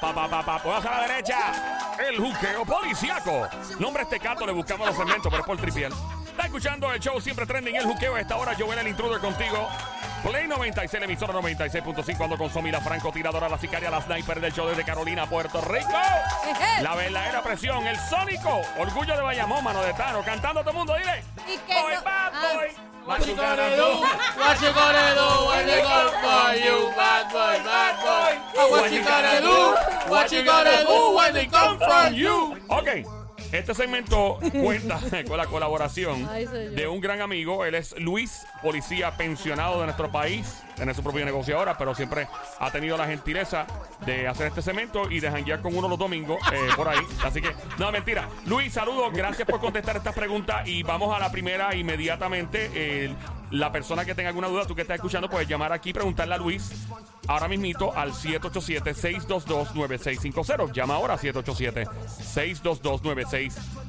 Pa, pa, pues a la derecha. El juqueo policiaco. Nombre este cato, le buscamos los segmentos, pero es por tripiel. Está escuchando el show siempre trending el juqueo. A esta hora, Joel el intruder contigo. Play 96, la emisora 96.5. Ando con Somi, la francotiradora, la sicaria, la sniper del show desde Carolina, Puerto Rico. La verdadera presión, el sónico. Orgullo de Bayamón, mano de Tano. Cantando todo el mundo, dile. Y que Boy, no- bad Ah. boy. What you gonna do? What you gonna do when they come for you, bad boy, bad boy? Oh, what you gonna do? What you gonna do when they come for you? Ok. Este segmento cuenta con la colaboración Ay, de un gran amigo. Él es Luis, policía pensionado de nuestro país. Tiene su propio negocio ahora, pero siempre ha tenido la gentileza de hacer este segmento y de janguear con uno los domingos eh, por ahí. Así que, no, mentira. Luis, saludos. Gracias por contestar estas preguntas. Y vamos a la primera inmediatamente. La persona que tenga alguna duda, tú que estás escuchando, puedes llamar aquí y preguntarle a Luis ahora mismito al 787-622-9650. Llama ahora 787-622-9650.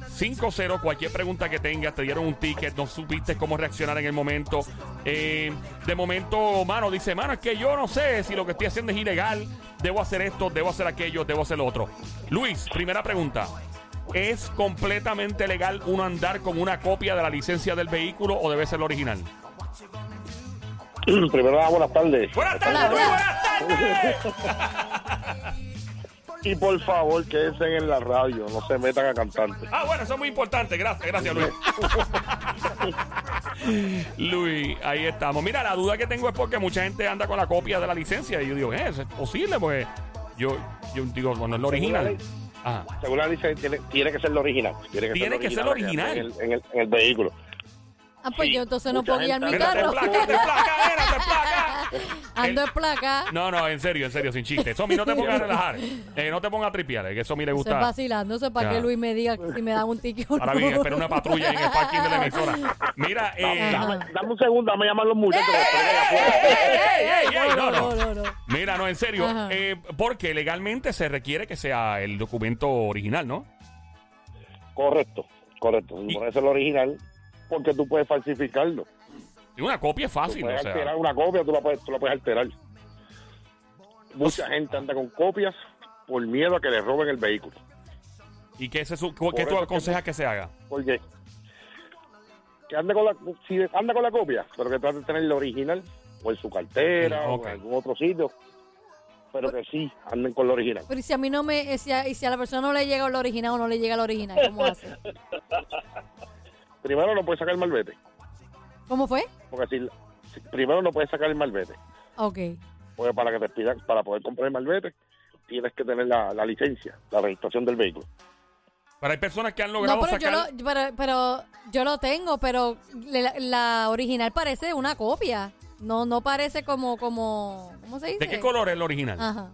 Cualquier pregunta que tengas, te dieron un ticket, no supiste cómo reaccionar en el momento. Eh, de momento, mano, dice, mano, es que yo no sé si lo que estoy haciendo es ilegal. Debo hacer esto, debo hacer aquello, debo hacer lo otro. Luis, primera pregunta. ¿Es completamente legal uno andar con una copia de la licencia del vehículo o debe ser la original? Primero, nada, buenas tardes. Buenas tardes, Hola, Luis, buenas tardes. Y por favor, quédense en la radio, no se metan a cantantes. Ah, bueno, eso es muy importante. Gracias, gracias, Luis. Luis, ahí estamos. Mira, la duda que tengo es porque mucha gente anda con la copia de la licencia y yo digo, eh, eso es posible, pues yo, yo digo, bueno, es lo original. Ajá. Según la licencia, tiene, tiene que ser lo original. Tiene que Tiene que ser lo original. En el, en el- en el vehículo. Ah, pues Sí, yo entonces no mucha puedo guiar mi te carro. placa, te placa, mira, te placa. Ando en placa. No, no, en serio, en serio, sin chiste. Somi, no te pongas a relajar. Eh, no te pongas a tripear, eh, que Somi le Estoy gusta. vacilando, eso es para que Luis me diga si me dan un ticket o no. Ahora bien, espera una patrulla en el parking de la emisora. Mira, eh. Dame, dame un segundo, dame a llamar a los muchachos. No, no. no. Mira, no, en serio. Eh, porque legalmente se requiere que sea el documento original, ¿no? Correcto, correcto. Y- No es el original porque tú puedes falsificarlo. Y una copia es Tú fácil, puedes o sea. alterar una copia, tú la puedes, tú la puedes alterar. Mucha gente anda con copias por miedo a que le roben el vehículo. ¿Y qué, se, su- qué tú que- aconsejas que se haga? Porque que ande con la, si anda con la copia, pero que trate de tener la original, o en su cartera, o en algún otro sitio, pero que sí anden con la original. Pero ¿y si a mí no me, si a, y si a la persona no le llega lo original o no le llega lo original, ¿cómo hace? Primero no puedes sacar el malvete, ¿Cómo fue? porque si, si- primero no puedes sacar el malvete, Ok. porque para que te pidan, para poder comprar el malvete, tienes que tener la, la licencia, la registración del vehículo. Pero hay personas que han logrado No, pero yo, sacar... lo, pero, pero yo lo tengo, pero la, la original parece una copia. No, no parece como, como, ¿cómo se dice? ¿De qué color es el original? Ajá.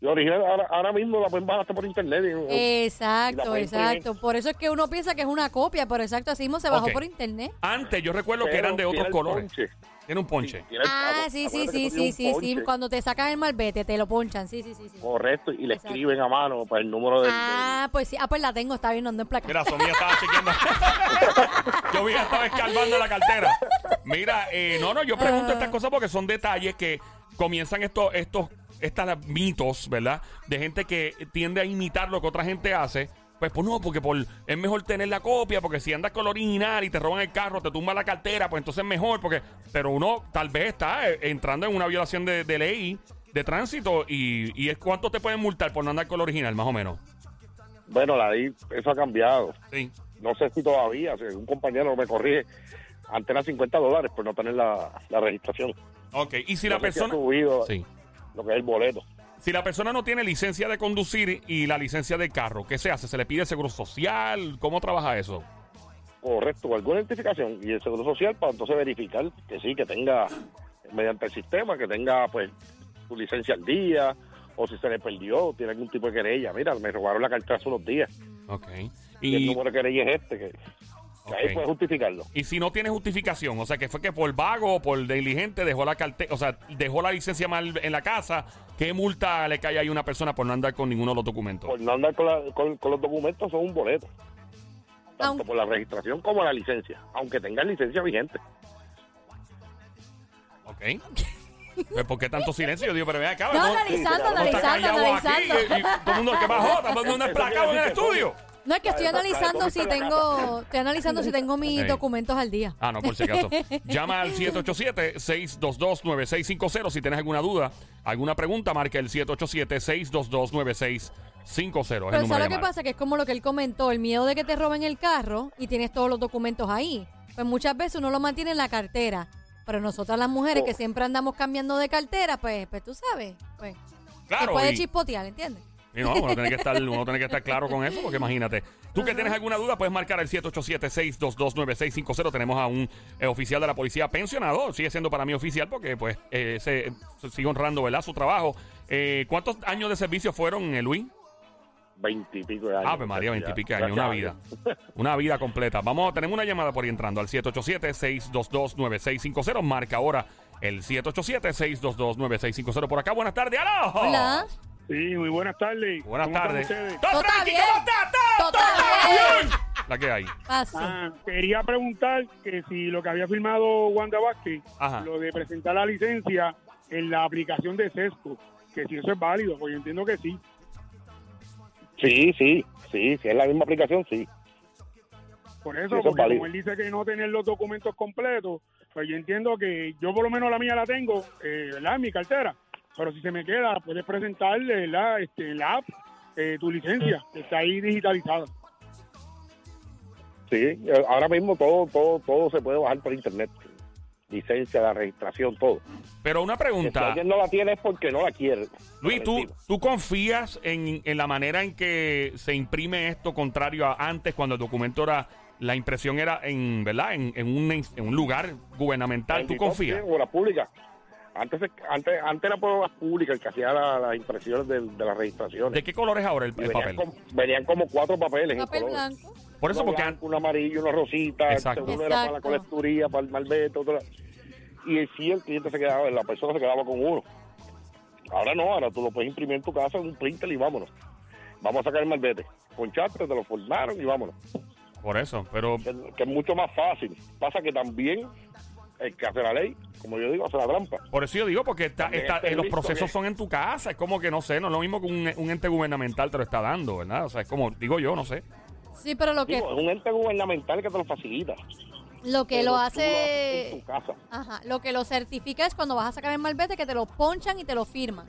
La original ahora, ahora mismo la pueden bajar hasta por internet. y- Y Exacto, exacto. Por eso es que uno piensa que es una copia, pero exacto, así mismo se bajó por internet. Antes yo recuerdo que eran de otros colores. ponche. Tiene un ponche. Ah, sí, sí, sí, sí, sí, sí. Cuando te sacas el malvete, te lo ponchan. Sí, sí, sí. sí. Correcto, y le Exacto. escriben a mano para el número del... Ah, pues sí. Ah, pues la tengo, está bien, no ando en placa. Mira, Somía estaba chequeando. yo vi estaba escarbando la cartera. Mira, eh, no, no, yo pregunto estas cosas porque son detalles que comienzan estos, estos, estas mitos, ¿verdad? De gente que tiende a imitar lo que otra gente hace. Pues, pues no, porque por, es mejor tener la copia, porque si andas con la original y te roban el carro, te tumba la cartera, pues entonces es mejor, porque, pero uno tal vez está eh, entrando en una violación de, de ley de tránsito y, y es cuánto te pueden multar por no andar con la original, más o menos. Bueno, la ley, eso ha cambiado. Sí. No sé si todavía, si un compañero me corrige, antes eran 50 dólares por no tener la, la registración. Ok, y si No la sé si ha persona... subido Sí. Lo que es el boleto. Si la persona no tiene licencia de conducir y la licencia de carro, ¿qué se hace? ¿Se le pide seguro social? ¿Cómo trabaja eso? Correcto, alguna identificación y el Seguro Social para entonces verificar que sí, que tenga, mediante el sistema, que tenga pues su licencia al día o si se le perdió, tiene algún tipo de querella. Mira, me robaron la cartera hace unos días Ok. y, el Y, número de querella es este, que, ahí puedes justificarlo. y si no tiene justificación, o sea, que fue que por vago o por diligente dejó la cartera, o sea, dejó la licencia mal en la casa, ¿qué multa le cae ahí a una persona por no andar con ninguno de los documentos? Por no andar con, la- con- con los documentos son un boleto. tanto Aunque- por la registración como la licencia, aunque tengan licencia vigente. Ok. Pues, ¿Por qué tanto silencio? Yo digo, pero vea acá. No, ¿cómo- analizando, no analizando, aquí? analizando. Y- y todo el mundo que bajó, está todo el mundo emplacado en el estudio. No, es que estoy analizando si tengo, estoy analizando si tengo mis documentos al día. Ah, no, por si acaso. Llama al 787-622-9650 si tienes alguna duda, alguna pregunta, marca el 787-622-9650. Es el Pero ¿sabes lo que pasa? Que es como lo que él comentó, el miedo de que te roben el carro y tienes todos los documentos ahí. Pues muchas veces uno lo mantiene en la cartera. Pero nosotras las mujeres que Oh. siempre andamos cambiando de cartera, pues, pues tú sabes, pues te Claro, puede y- chispotear, ¿entiendes? Y no, uno tiene que estar, uno tiene que estar claro con eso, porque imagínate. Tú que tienes alguna duda, puedes marcar el 787-622-9650. Tenemos a un eh, oficial de la policía pensionado. Sigue siendo para mí oficial porque, pues, eh, se, se sigue honrando, ¿verdad? Su trabajo. Eh, ¿Cuántos años de servicio fueron, eh, Luis? Veintipico de años. Ave María, Ya, veintipico gracias años, una a vida. Una vida completa. Vamos, tenemos una llamada por ahí entrando al 787-622-9650. Marca ahora el 787-622-9650 por acá. Buenas tardes, ¡aló! Hola. Sí, muy buenas tardes. Buenas ¿Cómo están tardes. ¡Todo tranqui! bien. ¿Cómo está? ¡Todo, Todo está bien! La que hay. Pase. Ah, quería preguntar que si lo que había firmado Wanda Vázquez, Ajá. lo de presentar la licencia en la aplicación de Sesco, que si eso es válido, pues yo entiendo que sí. Sí, sí, sí, si es la misma aplicación, sí. Por Sí, eso, eso es porque como él dice que no tener los documentos completos, pues yo entiendo que yo por lo menos la mía la tengo, eh, ¿verdad? En mi cartera. Pero si se me queda, puedes presentar ¿verdad? Este, en la app eh, tu licencia, que está ahí digitalizada. Sí, eh, ahora mismo todo, todo, todo se puede bajar por internet. Licencia, la registración, todo. Pero una Que Si pregunta. alguien no la tiene es porque no la quiere. Luis, ¿tú. ¿tú confías en, en la manera en que se imprime esto contrario a antes cuando el documento era, la impresión era en, ¿verdad? En, en, un, en un lugar gubernamental. ¿Tú confías? sí, obras públicas. Antes, se- antes, antes era por obras públicas el que hacía la- las impresiones de, de las registraciones. ¿De qué color es ahora el, Y el venían, papel? como, venían como cuatro papeles en Papel colores. blanco. Por eso, uno porque blanco, uno amarillo, una rosita, Exacto. uno era para la Exacto. colecturía, para el malvete, otro y sí el cliente se quedaba, la persona se quedaba con uno. Ahora no, ahora tú lo puedes imprimir en tu casa en un printer y vámonos. Vamos a sacar el malvete. Ponchaste, te lo formaron y vámonos. por eso, pero Que, que es mucho más fácil. Pasa que también el que hace la ley, como yo digo, hace la trampa. por eso yo digo, porque está, está- está eh, los procesos que- son en tu casa. Es como que no sé, no es lo mismo que un, un ente gubernamental te lo está dando, ¿verdad? O sea, es como, digo yo, no sé. Sí, pero lo que, es un ente gubernamental que te lo facilita. lo que Pero lo hace... en tu casa. Ajá, lo que lo certifica es cuando vas a sacar el malvete que te lo ponchan y te lo firman.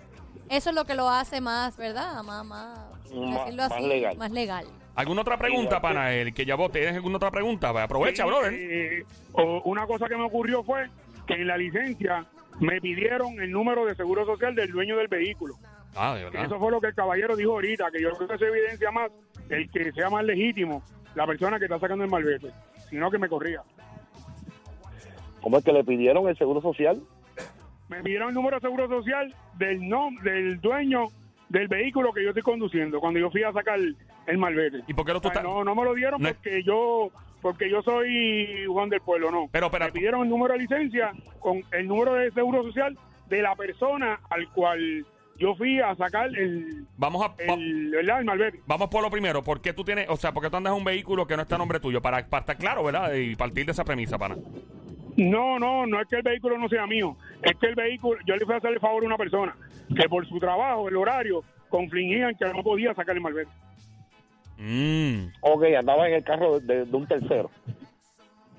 Eso es lo que lo hace más, ¿verdad? Más, más, Más- decirlo más así, legal. Más legal. ¿Alguna otra pregunta, pana? El que ya vote, ¿tienes alguna otra pregunta? Pues Aprovecha, Sí, brother. eh, o- una cosa que me ocurrió fue que en la licencia me pidieron el número de seguro social del dueño del vehículo. Ah, de verdad. Eso fue lo que el caballero dijo ahorita, que yo creo que se evidencia más el que sea más legítimo la persona que está sacando el malvete, sino que me corría. ¿Cómo es que le pidieron el seguro social? Me pidieron el número de seguro social del nom del dueño del vehículo que yo estoy conduciendo cuando yo fui a sacar el, malvete. ¿Y por qué no tú estás...? no, no me lo dieron No porque yo porque yo soy Juan del Pueblo, no. Pero, pero, me pidieron el número de licencia con el número de seguro social de la persona al cual yo fui a sacar el, vamos a... va- el, ¿verdad? el malvete. Vamos por lo primero. ¿Por qué tú tienes, o sea, por qué tú andas en un vehículo que no está a nombre tuyo? Para, para estar claro, ¿verdad? Y partir de esa premisa, pana. No, no, no es que el vehículo no sea mío. Es que el vehículo, yo le fui a hacer el favor a una persona que por su trabajo, el horario, confligían que no podía sacar el malvete. Mm. Ok, andaba en el carro de, de un tercero.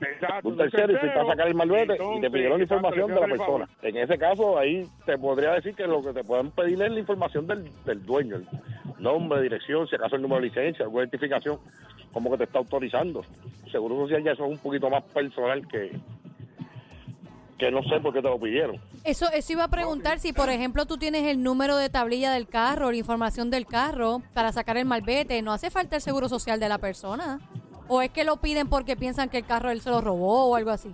Exacto. Un tercero y fuiste a sacar el malvete y te pidieron la información de la persona. En ese caso, ahí te podría decir que lo que te pueden pedir es la información del, del dueño, el nombre, dirección, si acaso el número de licencia, alguna identificación, como que te está autorizando. Seguro social ya eso es un poquito más personal que que no sé por qué te lo pidieron. Eso, eso iba a preguntar si, por ejemplo, tú tienes el número de tablilla del carro, la información del carro para sacar el malvete. ¿No hace falta el seguro social de la persona? ¿O es que lo piden porque piensan que el carro él se lo robó o algo así?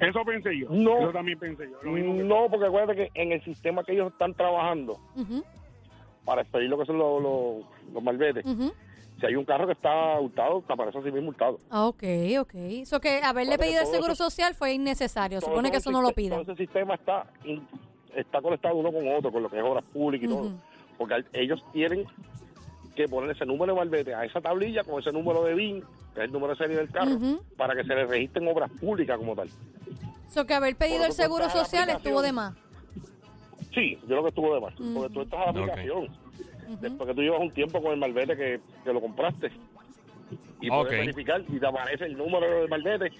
Eso pensé yo. No. Eso también pensé yo. Lo mismo que- No, porque acuérdate que en el sistema que ellos están trabajando para expedir lo que son los, los, los. Si hay un carro que está hurtado, te aparece así mismo hurtado. Ah, ok, ok. Eso que haberle pedido el seguro eso- social fue innecesario. Todo- Supone todo que eso no lo pida. Todo ese sistema está in- está conectado uno con otro, con lo que es obras públicas y todo. Porque ellos tienen que poner ese número de malvete a esa tablilla con ese número de BIN, que es el número de serie del carro, para que se le registren obras públicas como tal. So que haber pedido el eso seguro social estuvo de aplicación. más. Sí, yo creo que estuvo de más, porque tú estás a la Después que tú llevas un tiempo con el malvete que, que lo compraste y puedes Ok. verificar y te aparece el número del malvete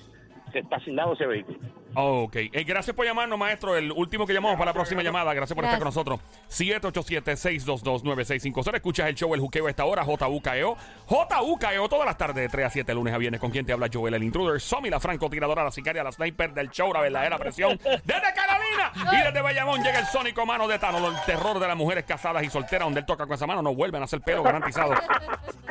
que está asignado a ese vehículo. Ok. Eh, gracias por llamarnos, maestro. El último que llamamos para la próxima llamada. Gracias por estar con Gracias. nosotros. 787-622-9650. Escuchas el show El Juqueo a esta hora. JUKEO. JUKEO todas las tardes de 3 a 7, lunes a viernes. ¿Con quien te habla Joel, el intruder? Somi, la francotiradora, la sicaria, la sniper del show, la verdadera presión. Desde Carolina y desde Bayamón llega el sónico mano de Tano, el terror de las mujeres casadas y solteras, donde él toca con esa mano, no vuelven a hacer pelo garantizado.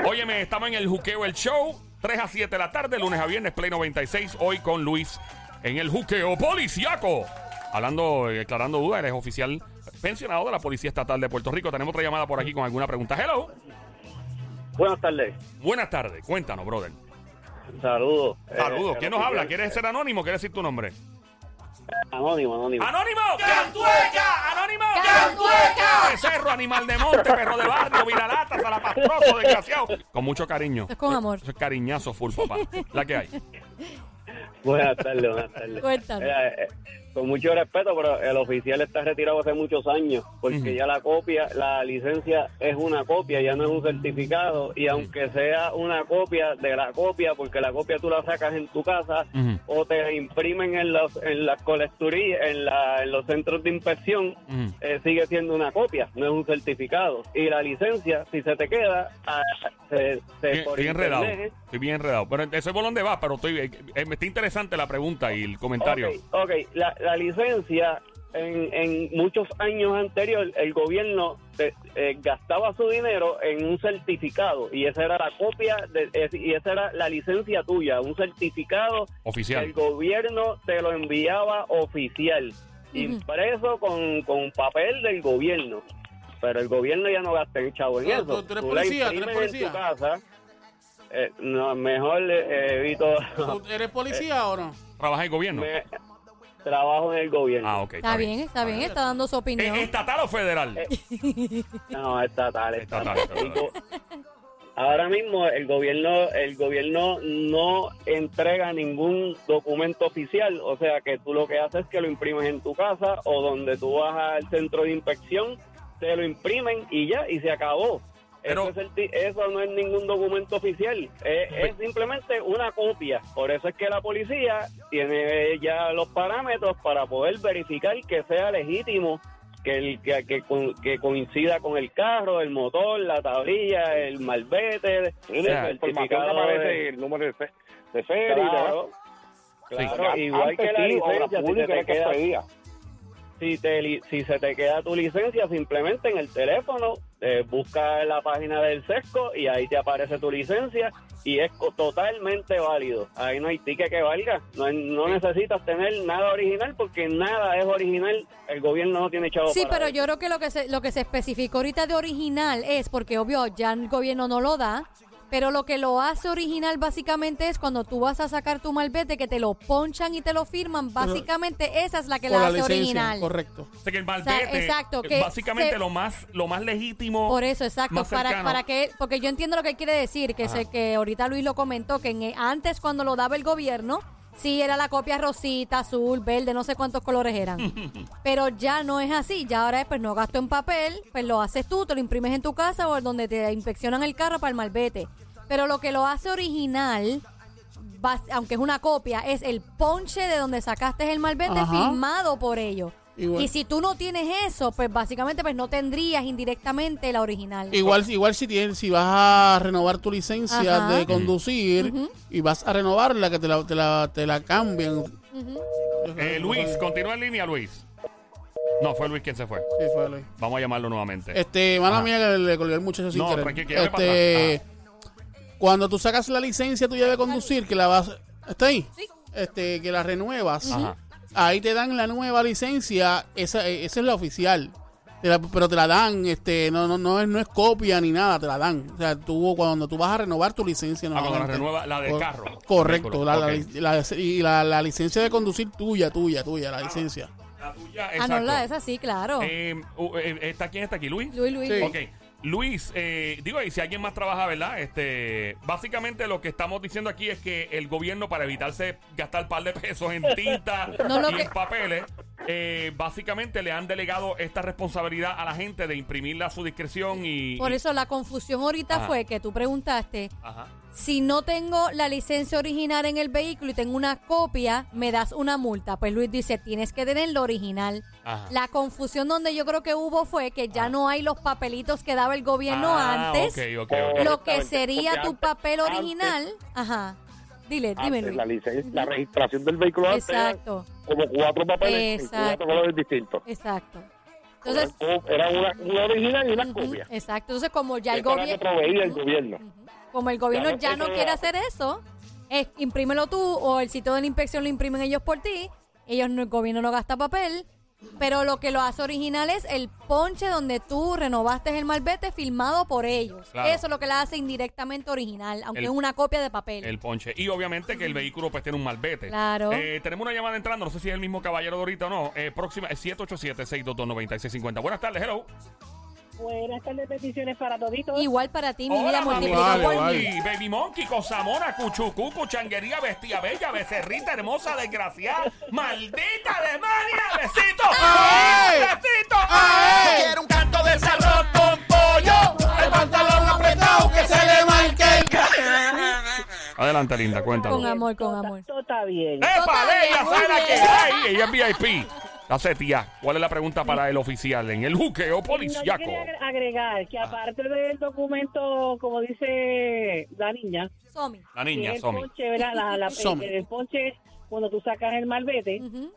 Óyeme, estamos en el Juqueo, el show. 3 a 7 de la tarde, lunes a viernes, Play 96. Hoy con Luis en el Juqueo Policiaco. Hablando, eh, aclarando dudas, eres oficial pensionado de la Policía Estatal de Puerto Rico. Tenemos otra llamada por aquí con alguna pregunta. Hello. Buenas tardes. Buenas tardes. Cuéntanos, brother. Saludos. Saludos. Eh, ¿Quién el nos habla? oficial- ¿Quieres ser anónimo? ¿Quieres decir tu nombre? Anónimo, anónimo. ¡Anónimo! ¡Cantueca! ¡Anónimo! ¡Cantueca! De cerro, animal de monte, perro de barrio, viralata, salapastroso, desgraciado. Con mucho cariño. Es con amor. Eso es cariñazo full, papá. La que hay. Buenas tardes, buenas tardes. Cuéntanos. Mira, eh, con mucho respeto, pero el oficial está retirado hace muchos años, porque ya la copia, la licencia es una copia, ya no es un certificado, y aunque sea una copia de la copia, porque la copia tú la sacas en tu casa, o te imprimen en los en las colecturías, en, la- en los centros de inspección, eh, sigue siendo una copia, no es un certificado. Y la licencia, si se te queda, ah, se, se- Bien, por bien enredado. Estoy bien enredado. Pero eso es por donde va, pero estoy, eh, eh, me está interesante la pregunta y el comentario. Ok, ok. La, la licencia, en, en muchos años anteriores, el gobierno eh, eh, gastaba su dinero en un certificado y esa era la copia, de, es- y esa era la licencia tuya, un certificado Oficial. el gobierno te lo enviaba oficial, impreso con, con papel del gobierno. Pero el gobierno ya no gasta el chavo en ¿Tú- eso. tú- tú eres la policía? ¿Tú eres imprimes policía? en tu casa. eh, no, mejor eh, evito... ¿Tú ¿Eres policía o no? ¿Trabaja en gobierno? me- trabajo en el gobierno. Ah, ok. Está bien, está bien, está dando su opinión. ¿Eh, ¿Estatal o federal? No, estatal, Estatal, Ahora mismo el gobierno el gobierno no entrega ningún documento oficial, o sea que tú lo que haces es que lo imprimes en tu casa o donde tú vas al centro de inspección, te lo imprimen y ya, y se acabó. Pero- eso, es el ti- eso no es ningún documento oficial, es, es simplemente una copia. Por eso es que la policía tiene ya los parámetros para poder verificar que sea legítimo que, el, que, que, co- que coincida con el carro, el motor, la tablilla, el malvete, Sí, el certificado aparece de- el número de, fe- de serie y Claro, igual que la Antes sí, licencia, si, te era que queda, pedía. Si, te si se te queda tu licencia, simplemente en el teléfono, eh, busca la página del SESCO y ahí te aparece tu licencia y es totalmente válido. Ahí no hay ticket que valga, no, no necesitas tener nada original porque nada es original, el gobierno no tiene chavo Sí, para pero eso. yo creo que lo que se, lo que se especificó ahorita de original es porque obvio ya el gobierno no lo da, pero lo que lo hace original básicamente es cuando tú vas a sacar tu malvete que te lo ponchan y te lo firman, básicamente esa es la que la la hace licencia, original. correcto. O sea, que el sea, malvete, exacto, eh, que básicamente se- lo más lo más legítimo. Por eso, exacto, más para, para que, porque yo entiendo lo que él quiere decir, que sé que ahorita Luis lo comentó, que en- antes cuando lo daba el gobierno, sí era la copia rosita, azul, verde, no sé cuántos colores eran. Pero ya no es así, ya ahora es, pues no gasto en papel, pues lo haces tú, te lo imprimes en tu casa o donde te inspeccionan el carro para el malvete. Pero lo que lo hace original, aunque es una copia, es el ponche de donde sacaste el malvete Ajá. firmado por ellos. Igual. Y si tú no tienes eso, pues básicamente pues no tendrías indirectamente la original. Igual, igual si tienes, si vas a renovar tu licencia Ajá. de conducir y vas a renovarla, que te la, te la, te la cambian. Eh, Luis, continúa en línea, Luis. No, fue Luis quien se fue. Sí, fue Luis. Vamos a llamarlo nuevamente. Este, mala Ajá. mía que le colgué el muchacho sin No, querer. tranquilo, que ya me Este, cuando tú sacas la licencia tuya de conducir, que la vas, ¿está ahí? Sí. Este, que la renuevas, Ajá. ahí te dan la nueva licencia, esa, eh, esa es la oficial. Te la- pero te la dan, este, no, no, no es, no es copia ni nada, te la dan. O sea, tú cuando tú vas a renovar tu licencia, Ah, cuando la renueva la del carro. Correcto, la, la- ok. la- y la, la licencia de conducir tuya, tuya, tuya, la licencia. La tuya, Ah, no, exacto. la esa sí, claro. Eh, eh, ¿está, ¿Quién está aquí? ¿Luis? Luis, Luis. Sí. Ok. Luis, eh, digo, y si alguien más trabaja, ¿verdad? Este, básicamente lo que estamos diciendo aquí es que el gobierno, para evitarse gastar un par de pesos en tinta No, y que- en papeles, eh, básicamente le han delegado esta responsabilidad a la gente de imprimirla a su discreción y... Por y- eso la confusión ahorita Ajá. fue que tú preguntaste, Ajá. si no tengo la licencia original en el vehículo y tengo una copia, me das una multa. Pues Luis dice, tienes que tener la original. Ajá. La confusión donde yo creo que hubo fue que ya no hay los papelitos que daba el gobierno Ah, antes. ok, ok, ok. Lo que sería tu papel antes- original. Ajá. Dile, dime Luis. la licencia, la registración del vehículo Exacto, como cuatro papeles Exacto. cuatro colores distintos. exacto. Entonces, era una, una original y una copia. exacto. Entonces, como ya el gobierno... proveía el gobierno. Como el gobierno Ya no ya quiere hacer. hacer eso, es imprímelo tú o el sitio de la inspección lo imprimen ellos por ti. Ellos el gobierno no gasta papel, pero lo que lo hace original es el ponche donde tú renovaste el malvete firmado por ellos. Claro. Eso es lo que la hace indirectamente original, aunque El- es una copia de papel. El ponche. Y obviamente que el vehículo pues tiene un malvete. Claro. Eh, tenemos una llamada entrando, no sé si es el mismo caballero de ahorita o no. Eh, próxima es 787-622-9650. Buenas tardes, hello. Buenas tardes, peticiones para toditos. Igual para ti, mi Hola, vida mami. por mil. Baby Monkey, Cosamona, Cuchucú, Cuchanguería, Bestia Bella, Becerrita, Hermosa, Desgraciada, Maldita Alemania, Besito, ¡Ay! Besito, ¡Ay! Quiero un canto de arroz con pollo. El pantalón apretado que se le marque. Adelante, linda, Con cuéntanos. amor, con amor. Todo está bien. ¡Epa, muy sabe la que hay! Ella es VIP. Hace tía, ¿cuál es la pregunta para el oficial en el juqueo No, yo policiaco? quería agre- agregar Ah. que aparte del documento, como dice la niña, Somi. La que niña, es el Somi. ponche, ¿verdad? La- la- Somi. el, el ponche cuando tú sacas el malvete, Ujú,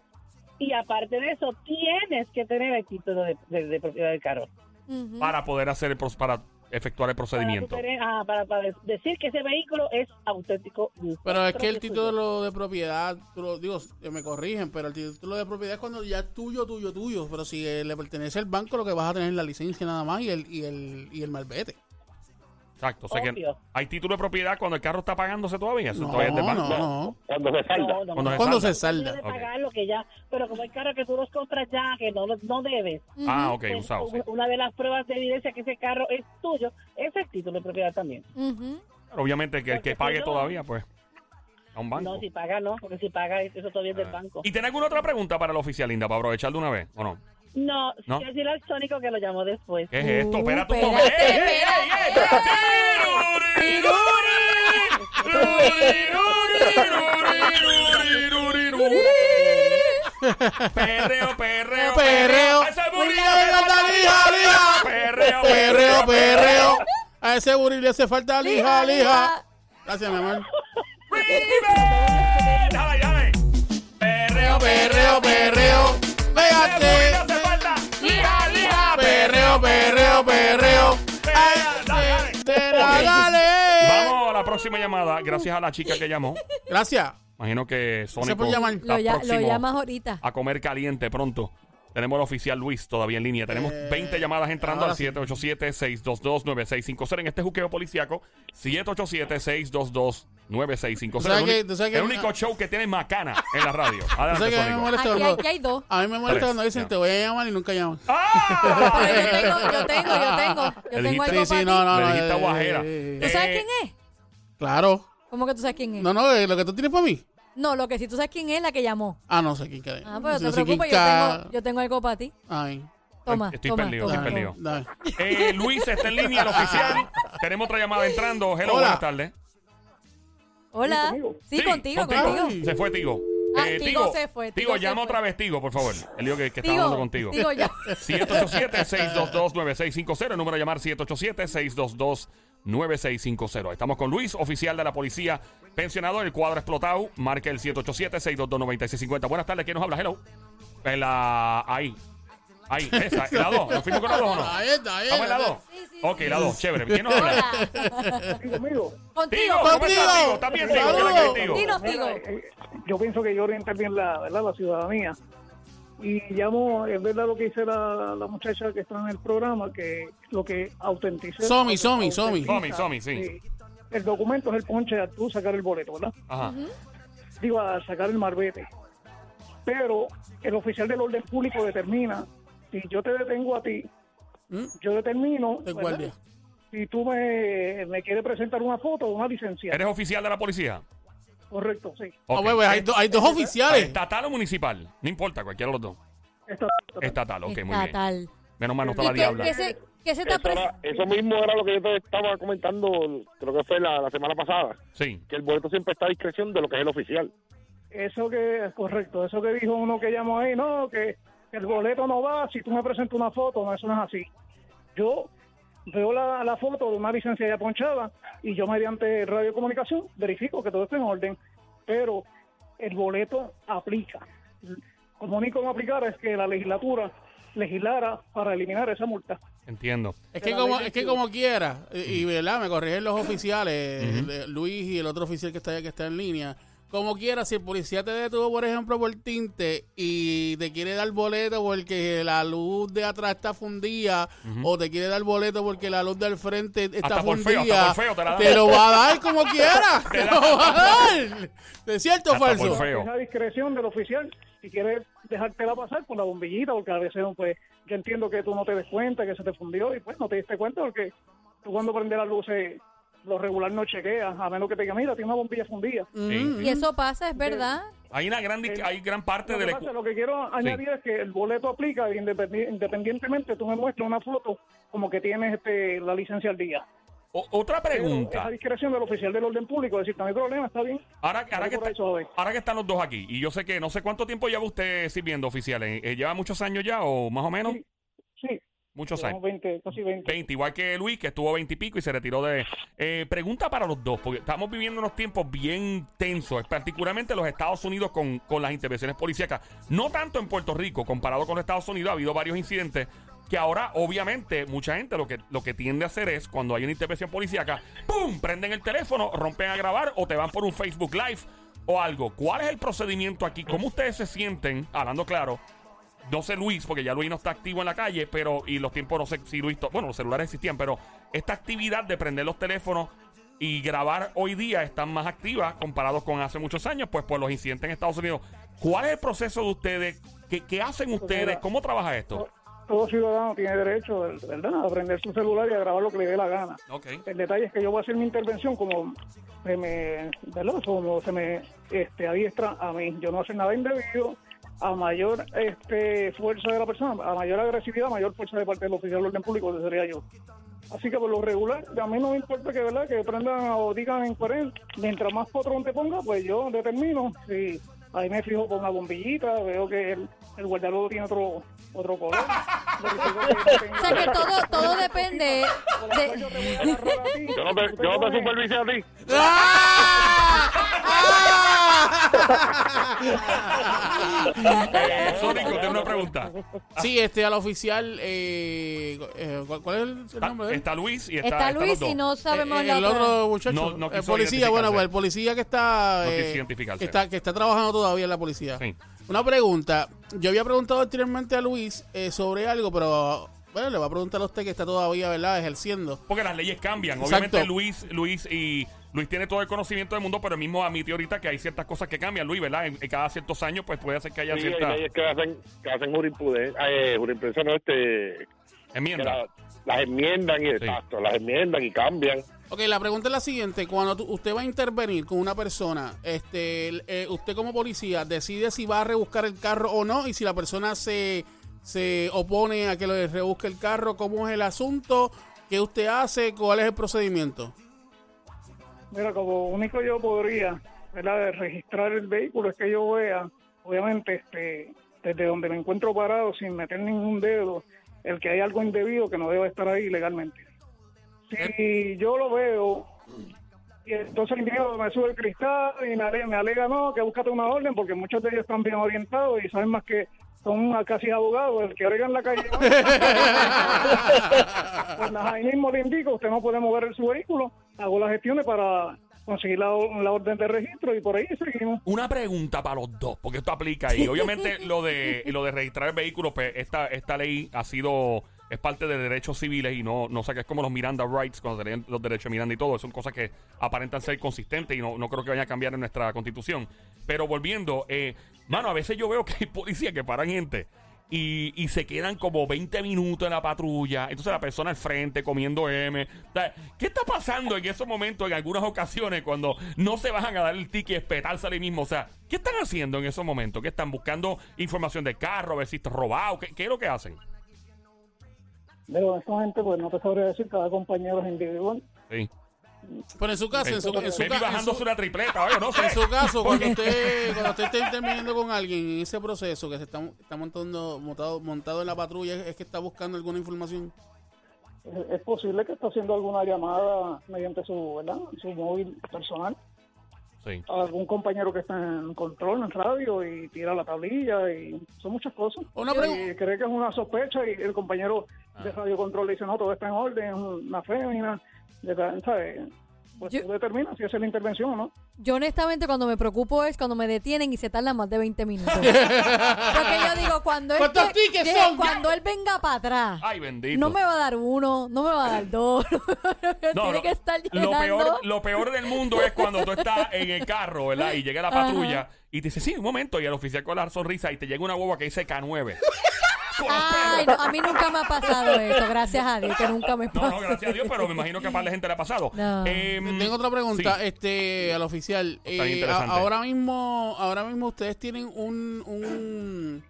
y aparte de eso, tienes que tener el título de, de- de propiedad del carro. ujú. Para poder hacer el, pros- para efectuar el Para, procedimiento. tener- ah, para, para decir que ese vehículo es auténtico. Pero es que el título de propiedad, lo- digo, me corrigen, pero el título de propiedad es cuando ya es tuyo, tuyo, tuyo. Pero si le pertenece al banco, lo que vas a tener es la licencia nada más y el, y el, y el malvete. Exacto. O sea que Obvio. hay título de propiedad cuando el carro está pagándose todavía. Eso No, todavía es del banco. no, no. Cuando se salda. No, no, Cuando se Cuando salda. se salda. Tienes que Ok. pagar lo que ya, pero como hay carros que tú los compras ya, que no, no debes. Ah, ok, pues, usado. sí. Una de las pruebas de evidencia que ese carro es tuyo es el título de propiedad también. Ujú. Pero obviamente que el que Porque pague si no- todavía, pues, a un banco. No, si paga no, porque si paga eso todavía es del Ah. banco. ¿Y tiene alguna otra pregunta para el oficial, Linda, para aprovechar de una vez o no? No, ¿No? quiero decirle al Sónico que lo llamó después. ¿Qué es esto? Uh, Espera tu momento. Perreo, perreo, Perreo. ¡Ese Mira, burrito mira, le falta lija, lija. lija! Perreo, Perreo, perreo. A ese buril le hace falta lija, Lija. Gracias, mi amor. Dale, dale. Perreo, Perreo, perreo. Pégate. Perreo, perreo, perreo. Vamos a la próxima llamada. Gracias a la chica que llamó. Gracias. Imagino que Gracias Sónico por llamar. está Lo, ya- lo próximo llamas ahorita. a comer caliente pronto. Tenemos al oficial Luis todavía en línea. Tenemos Eh, 20 llamadas entrando al sí. 787-622-9650 en este juqueo policiaco. 787-622-9650. Tú sabes El, que- que- el único show que tiene macana en la radio. Adelante, ¿Sabes qué a mí me molesta Aquí, cuando- aquí hay dos. A mí me molesta cuando dicen te voy a llamar y nunca llaman. ¡Ah! Yo tengo, yo tengo, yo tengo. Yo tengo algo Sí, para sí, ti. no, no, no. dijiste guajera. eh, ¿Tú sabes Eh, quién es? Claro. ¿Cómo que tú sabes quién es? No, no, eh, lo que tú tienes para mí. No, lo que sí tú sabes quién es la que llamó. Ah, no sé quién queda. Ah, pero no No te sé quién preocupes, yo ca- tengo, yo tengo algo para ti. Ay. Toma, Estoy toma, perdido, toma, estoy perdido. Dale. Eh, Luis está en línea, el oficial. Tenemos otra llamada entrando. Hello, Hola. buenas tardes. Hola. Sí, contigo, contigo. Se fue Tigo. Ah, Eh, Tigo se fue, Tigo Tigo, se llama fue. otra vez Tigo, por favor. El lío que, que está hablando contigo. Digo ya. 787-622-9650. El número a llamar 787-622-9650. Estamos con Luis, oficial de la policía, pensionado, el cuadro explotado. Marca el 787-622-9650. Buenas tardes, ¿quién nos habla? Hello. En la... Ahí. Ahí, esa. ¿La 2? ¿Nos fuimos con la 2 o no? Ahí está, ahí ¿Estamos en la está. 2? Sí, sí, ok, sí. la 2. Chévere. ¿Quién nos habla? Contigo. Tigo, ¿cómo Contigo. estás, Tigo? ¿Estás bien, Tigo? ¿Qué es la que Tigo? Dinos, Tigo. Eh, yo pienso que yo orientar bien la, ¿verdad? la ciudadanía. Y llamo, es verdad lo que dice la, la muchacha que está en el programa, que lo que autentice. Somi, Somi, Somi. Somi, Somi, sí. El documento es el ponche a tú sacar el boleto, ¿verdad? Ajá. Digo, a sacar el marbete. Pero el oficial del orden público determina si yo te detengo a ti ¿Mm? yo determino De guardia. si tú me, me quieres presentar una foto o una licencia. ¿Eres oficial de la policía? Correcto, sí. Ah, Ok. pues, hay, do- hay dos Ah, oficiales. ¿Estatal o municipal? No importa, cualquiera de los dos. Esto- Estatal, ok, muy bien. Estatal. Menos mal no está ¿Y la qué, diabla. se, se era- eso mismo era lo que yo te estaba comentando, creo que fue la, la semana pasada, Sí. que el boleto siempre está a discreción de lo que es el oficial. Eso que es correcto, eso que dijo uno que llamó ahí, no, que el boleto no va si tú me presentas una foto, no, eso no es así. Yo veo la, la foto de una licencia ya ponchada y yo mediante radiocomunicación verifico que todo está en orden, pero el boleto aplica. Como único no aplicara es que la legislatura legislara para eliminar esa multa. Entiendo. Es que como, es que 21. como quiera, y, y, verdad, me corrigen los oficiales, el- Luis y el otro oficial que está allá, que está en línea. Como quiera, si el policía te detuvo, por ejemplo, por tinte y te quiere dar boleto porque la luz de atrás está fundida, o te quiere dar boleto porque la luz del frente está Hasta por feo, fundida, hasta por feo te la lo va a dar como quiera. te lo va a dar. ¿Es cierto o falso? por feo. Es a discreción del oficial si quieres dejártela pasar con la bombillita, porque a veces pues yo entiendo que tú no te des cuenta que se te fundió y pues no te diste cuenta porque tú cuando prendes las luces lo regular no chequeas, a menos que te diga, mira, tiene una bombilla fundida. Mm. Y eso pasa, es verdad. Hay una gran, hay gran parte Lo de la... pasa, lo que quiero añadir es que el boleto aplica independi- independientemente, tú me muestras una foto como que tienes este, la licencia al día. O- otra Pero Es pregunta. a discreción del oficial del orden público, decir, no hay problema, está bien. Ahora, ahora, que está- suave. ahora que están los dos aquí, y yo sé que no sé cuánto tiempo lleva usted sirviendo oficial, ¿eh? Eh, ¿lleva muchos años ya o más o menos? Sí, Muchos años. 20, casi 20. 20, igual que Luis, que estuvo 20 y pico y se retiró de... Eh, pregunta para los dos, porque estamos viviendo unos tiempos bien tensos, particularmente en los Estados Unidos con, con las intervenciones policíacas. No tanto en Puerto Rico, comparado con los Estados Unidos, ha habido varios incidentes que ahora, obviamente, mucha gente lo que, lo que tiende a hacer es, cuando hay una intervención policíaca, ¡pum! Prenden el teléfono, rompen a grabar o te van por un Facebook Live o algo. ¿Cuál es el procedimiento aquí? ¿Cómo ustedes se sienten, hablando claro, no sé Luis, porque ya Luis no está activo en la calle, pero y los tiempos no sé si Luis, bueno, los celulares existían, pero esta actividad de prender los teléfonos y grabar hoy día están más activas comparados con hace muchos años, pues por los incidentes en Estados Unidos. ¿Cuál es el proceso de ustedes? ¿Qué, qué hacen ustedes? mira, ¿Cómo trabaja esto? Todo ciudadano tiene derecho, ¿verdad?, a prender su celular y a grabar lo que le dé la gana. Ok. El detalle es que yo voy a hacer mi intervención como se me, ¿verdad? Como se me este, adiestra a mí. Yo no voy a hacer nada indebido. A mayor este, fuerza de la persona, a mayor agresividad, a mayor fuerza de parte del oficial del orden público, que sería yo. Así que por lo regular, a mí no me importa que verdad que prendan o digan en coherente. Mientras más patrón te ponga, pues yo determino si ahí me fijo con una bombillita, veo que el, el tiene otro otro color. O sea que todo, todo depende yo no te, yo no te supervisé a ti. Eh, Sónico, tiene una pregunta. Sí, este, al oficial, eh, eh, ¿cuál, cuál es el Está, nombre de él? está Luis y está, está están Luis y no sabemos Eh, la el otra. otro muchacho, No- no el quiso policía, bueno, identificarse. pues el policía que está, No eh, quiso identificarse. que está, que está trabajando todavía en la policía. Sí. Una pregunta, yo había preguntado anteriormente a Luis eh, sobre algo, pero bueno, le voy a preguntar a usted que está todavía, ¿verdad?, ejerciendo. Porque las leyes cambian. Exacto. Obviamente Luis, Luis y Luis tiene todo el conocimiento del mundo, pero mismo admitió ahorita que hay ciertas cosas que cambian. Luis, ¿verdad? En, en cada ciertos años, pues puede hacer que haya Sí, hay ciertas leyes que hacen, que hacen jurisprudencia, eh, jurisprudencia no, este, la- las enmiendan y exacto, las enmiendan y cambian. Ok, la pregunta es la siguiente. Cuando tú- usted va a intervenir con una persona, este, eh, usted como policía decide si va a rebuscar el carro o no y si la persona se, se opone a que le rebusque el carro, ¿cómo es el asunto? ¿Qué usted hace? ¿Cuál es el procedimiento? Mira, como único yo podría, ¿verdad?, de registrar el vehículo es que yo vea, obviamente, este, desde donde me encuentro parado, sin meter ningún dedo, el que hay algo indebido que no debe estar ahí legalmente. Si yo lo veo, y entonces el individuo me sube el cristal y me alega, me alega no, que búscate una orden, porque muchos de ellos están bien orientados y saben más que son casi abogados, el que orega en la calle. pues nada, ahí mismo le indico, usted no puede mover su vehículo, hago las gestiones para conseguir la, la orden de registro y por ahí seguimos. Una pregunta para los dos, porque esto aplica ahí. Obviamente, lo de lo de registrar el vehículo, pues esta, esta ley ha sido, es parte de derechos civiles y no, no sé qué es como los Miranda Rights, cuando tenían los derechos de Miranda y todo. Son cosas que aparentan ser consistentes y no, no creo que vayan a cambiar en nuestra constitución. Pero volviendo, eh, mano, a veces yo veo que hay policías que paran gente y, y se quedan como 20 minutos en la patrulla. Entonces la persona al frente comiendo M. Sea, ¿Qué está pasando en esos momentos, en algunas ocasiones, cuando no se bajan a dar el ticket y espetarse a sí mismo? O sea, ¿qué están haciendo en esos momentos? ¿Qué están buscando información del carro, a ver si está robado? ¿Qué, qué es lo que hacen? Pero honestamente, pues no te sabría decir, cada compañero es individual. Sí. Pero en su caso, en su, en su, Baby ca- en bajándose su- una tripleta, oye, no sé. en su caso, cuando usted, cuando usted esté interviniendo con alguien en ese proceso que se está, está montando, montado, montado en la patrulla, es que está buscando alguna información. Es, es posible que esté haciendo alguna llamada mediante su, ¿verdad? su móvil personal Sí. a algún compañero que está en control, en radio, y tira la tablilla, y son muchas cosas. Una y cree que es una sospecha, y el compañero. De radio control le dice, no, todo está en orden, es una fémina, ¿sabes? Pues Yo- tú determinas si hace la intervención o no. Yo honestamente cuando me preocupo es cuando me detienen y se tardan más de 20 minutos. Porque yo digo, cuando él, ¿Cuántos te- tickets dije, son? cuando él venga para atrás, Ay, bendito. no me va a dar uno, no me va a dar dos. No, Tiene lo- que estar lo peor, lo peor del mundo es cuando tú estás en el carro, ¿verdad? Y llega la patrulla y te dice, sí, un momento, y el oficial con la sonrisa y te llega una boba que dice K9. Con los Ay, perros. no, a mí nunca me ha pasado eso, gracias a Dios, que nunca me No, pasa. no, gracias a Dios, pero me imagino que a par de gente le ha pasado. No. Em, Tengo otra pregunta, sí. este, al oficial. Está Eh, interesante. ahora mismo, ahora mismo ustedes tienen un, un,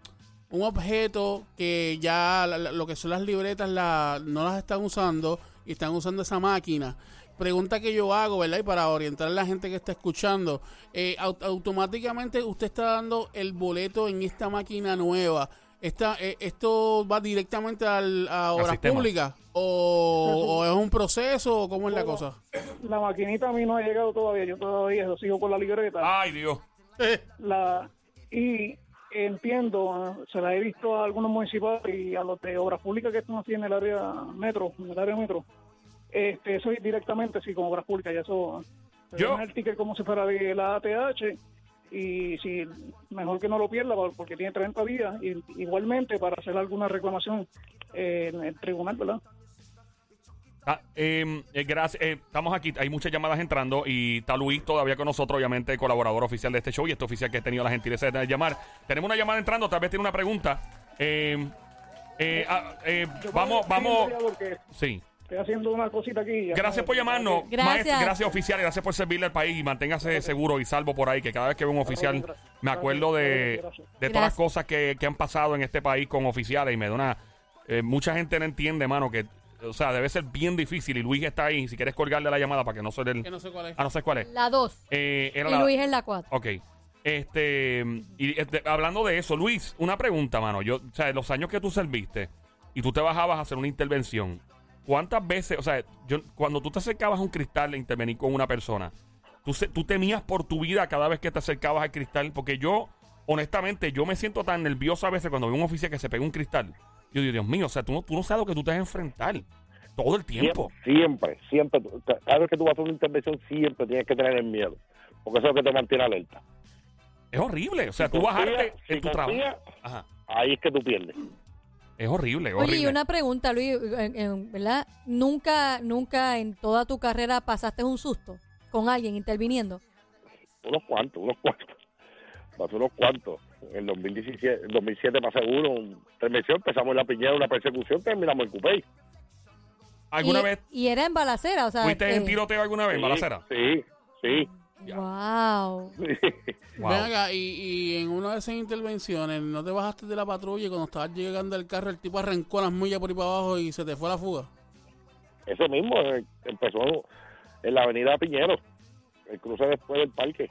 un objeto que ya la- la- lo que son las libretas la, no las están usando y están usando esa máquina. Pregunta que yo hago, ¿verdad? Y para orientar a la gente que está escuchando, eh, au- automáticamente usted está dando el boleto en esta máquina nueva. Esta, eh, ¿Esto va directamente al, a obras sistema. públicas? O, ¿O es un proceso? ¿O cómo es la cosa? La maquinita a mí no ha llegado todavía, yo todavía sigo con la libreta. Ay, Dios. la y entiendo, se la he visto a algunos municipales y a los de obras públicas que están así en el área metro, en el área metro. Este, eso es directamente sí con obras públicas, ya eso Yo- el ticket como si fuera de la ATH y si mejor que no lo pierda por- porque tiene 30 días y igualmente para hacer alguna reclamación eh, en el tribunal, ¿verdad? Ah, em, eh, gracias. eh, estamos aquí, hay muchas llamadas entrando y está Luis todavía con nosotros, obviamente colaborador oficial de este show y este oficial que ha tenido la gentileza de llamar. Tenemos una llamada entrando, tal vez tiene una pregunta. Em, ah, vamos, vamos. Sí. Estoy haciendo una cosita aquí. Gracias por llamarnos. Gracias. Maestro, gracias oficial, gracias por servirle al país y manténgase seguro y salvo por ahí, que cada vez que veo un oficial me acuerdo de, de todas las cosas que, que han pasado en este país con oficiales y me da una... eh, mucha gente no entiende, mano, que... O sea, debe ser bien difícil y Luis está ahí. Si quieres colgarle la llamada para que no se el... Que no sé cuál es. Ah, no sé cuál es. La 2 Eh, era y la- Luis en la 4. Ok. Este, y este, hablando de eso, Luis, una pregunta, mano. Yo, o sea, los años que tú serviste y tú te bajabas a hacer una intervención, ¿cuántas veces, o sea, yo, cuando tú te acercabas a un cristal a intervenir con una persona, tú, se- tú temías por tu vida cada vez que te acercabas al cristal? Porque yo, honestamente, yo me siento tan nervioso a veces cuando veo un oficial que se pega un cristal. Yo digo, Dios mío, o sea, tú no, tú no sabes lo que tú te vas a enfrentar todo el tiempo. Siempre, siempre. Cada vez que tú vas a hacer una intervención, siempre tienes que tener el miedo. Porque eso es lo que te mantiene alerta. Es horrible. O sea, Si tú bajarte confías- en si tu trabajo. Ajá. Ahí es que tú pierdes. Es horrible, es horrible. Oye, y una pregunta, Luis, ¿verdad? ¿Nunca, nunca en toda tu carrera pasaste un susto con alguien interviniendo? Unos cuantos, unos cuantos. Pasó unos cuantos. En el 2017, en 2007 pasé uno, un empezamos en la piñera, una persecución, terminamos en Cupey. ¿Alguna y, vez Y era en balacera, o sea... fuiste en eh, tiroteo alguna vez, en balacera? Sí, sí. Wow. Wow. Ven acá, y, y en una de esas intervenciones, ¿no te bajaste de la patrulla y cuando estabas llegando al carro el tipo arrancó las millas por ahí para abajo y se te fue a la fuga? Eso mismo, eh, empezó en la avenida Piñero, el cruce después del parque.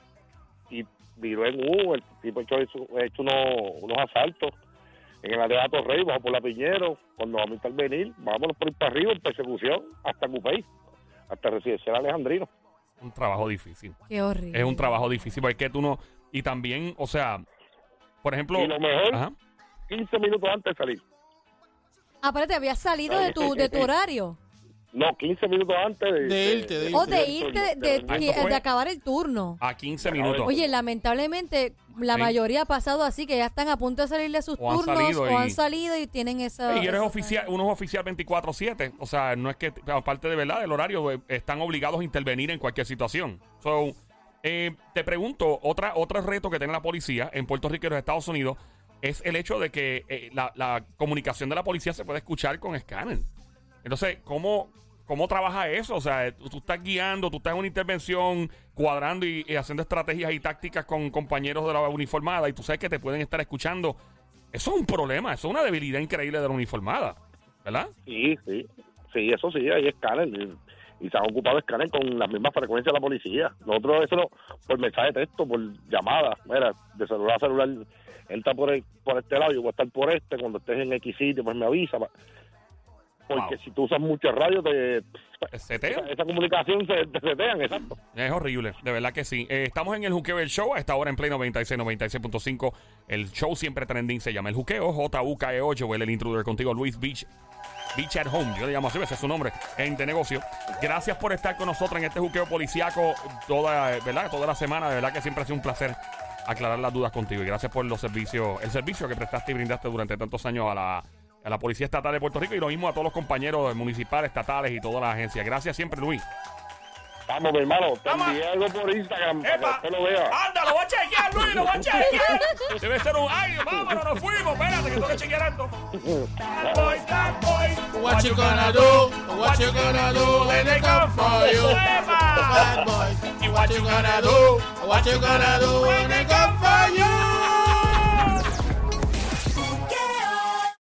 Y viró en U, el tipo hecho, hecho, hecho unos, unos asaltos en el área de Torrey, bajó por la Piñero. Cuando vamos a intervenir, vámonos por ir para arriba en persecución hasta Cupey, hasta Residencial Alejandrino. Un trabajo difícil. Qué horrible. Es un trabajo difícil porque tú no... Y también, o sea, por ejemplo... Y lo mejor, Ajá. 15 minutos antes de salir. Aparte, habías salido de tu, de tu horario. No, 15 minutos antes de, De irte, de irte. O de irte, de, acabar el turno. A 15 minutos. Oye, lamentablemente, la Sí. mayoría ha pasado así, que ya están a punto de salir de sus O han turnos salido o y- han salido y tienen esa... y eres esa- oficial, uno es oficial 24-7. O sea, no es que, aparte de verdad, del horario, eh, están obligados a intervenir en cualquier situación. So, eh, te pregunto, otra, otro reto que tiene la policía en Puerto Rico y los Estados Unidos, es el hecho de que eh, la, la comunicación de la policía se puede escuchar con escáner. Entonces, ¿cómo, ¿cómo trabaja eso? O sea, tú, tú estás guiando, tú estás en una intervención, cuadrando y, haciendo estrategias y tácticas con compañeros de la uniformada y tú sabes que te pueden estar escuchando. Eso es un problema, eso es una debilidad increíble de la uniformada, ¿verdad? Sí, sí. Sí, eso sí, hay escáner. Y, se han ocupado escáner con la misma frecuencia de la policía. Nosotros eso por mensaje de texto, por llamada. Mira, de celular a celular, entra por, el, por este lado, yo voy a estar por este. Cuando estés en X sitio, pues me avisa. Porque Wow. si tú usas mucho radio, te, ¿Te setea? esa, esa comunicación se, te setean, exacto. Es horrible, de verdad que sí. Eh, estamos en el Juqueo del Show, a esta hora en Play 96, 96.5. El show siempre trending se llama El Juqueo, J-U-K-E-O. Joel, el intruder contigo, Luis Beach. Beach at Home, yo le llamo así, ese es su nombre, en de negocio. Gracias por estar con nosotros en este juqueo policiaco toda, ¿verdad? toda la semana. De verdad que siempre ha sido un placer aclarar las dudas contigo. Y gracias por los servicios, el servicio que prestaste y brindaste durante tantos años a la, a la Policía Estatal de Puerto Rico y lo mismo a todos los compañeros municipales, estatales y todas las agencias. Gracias siempre, Luis. Vamos, mi hermano, te Vamos. envié algo por Instagram para ¡Epa! que usted lo vea. ¡Anda, lo voy a chequear, Luis! ¡Lo voy a chequear! Debe ser un... ¡Ay, vámonos, nos fuimos! Espérate, que tengo que chequear esto. Bad boy, bad boy. What you gonna do? What you gonna do when they come for you? ¡Epa! Bad boys. What you gonna do? What you gonna do when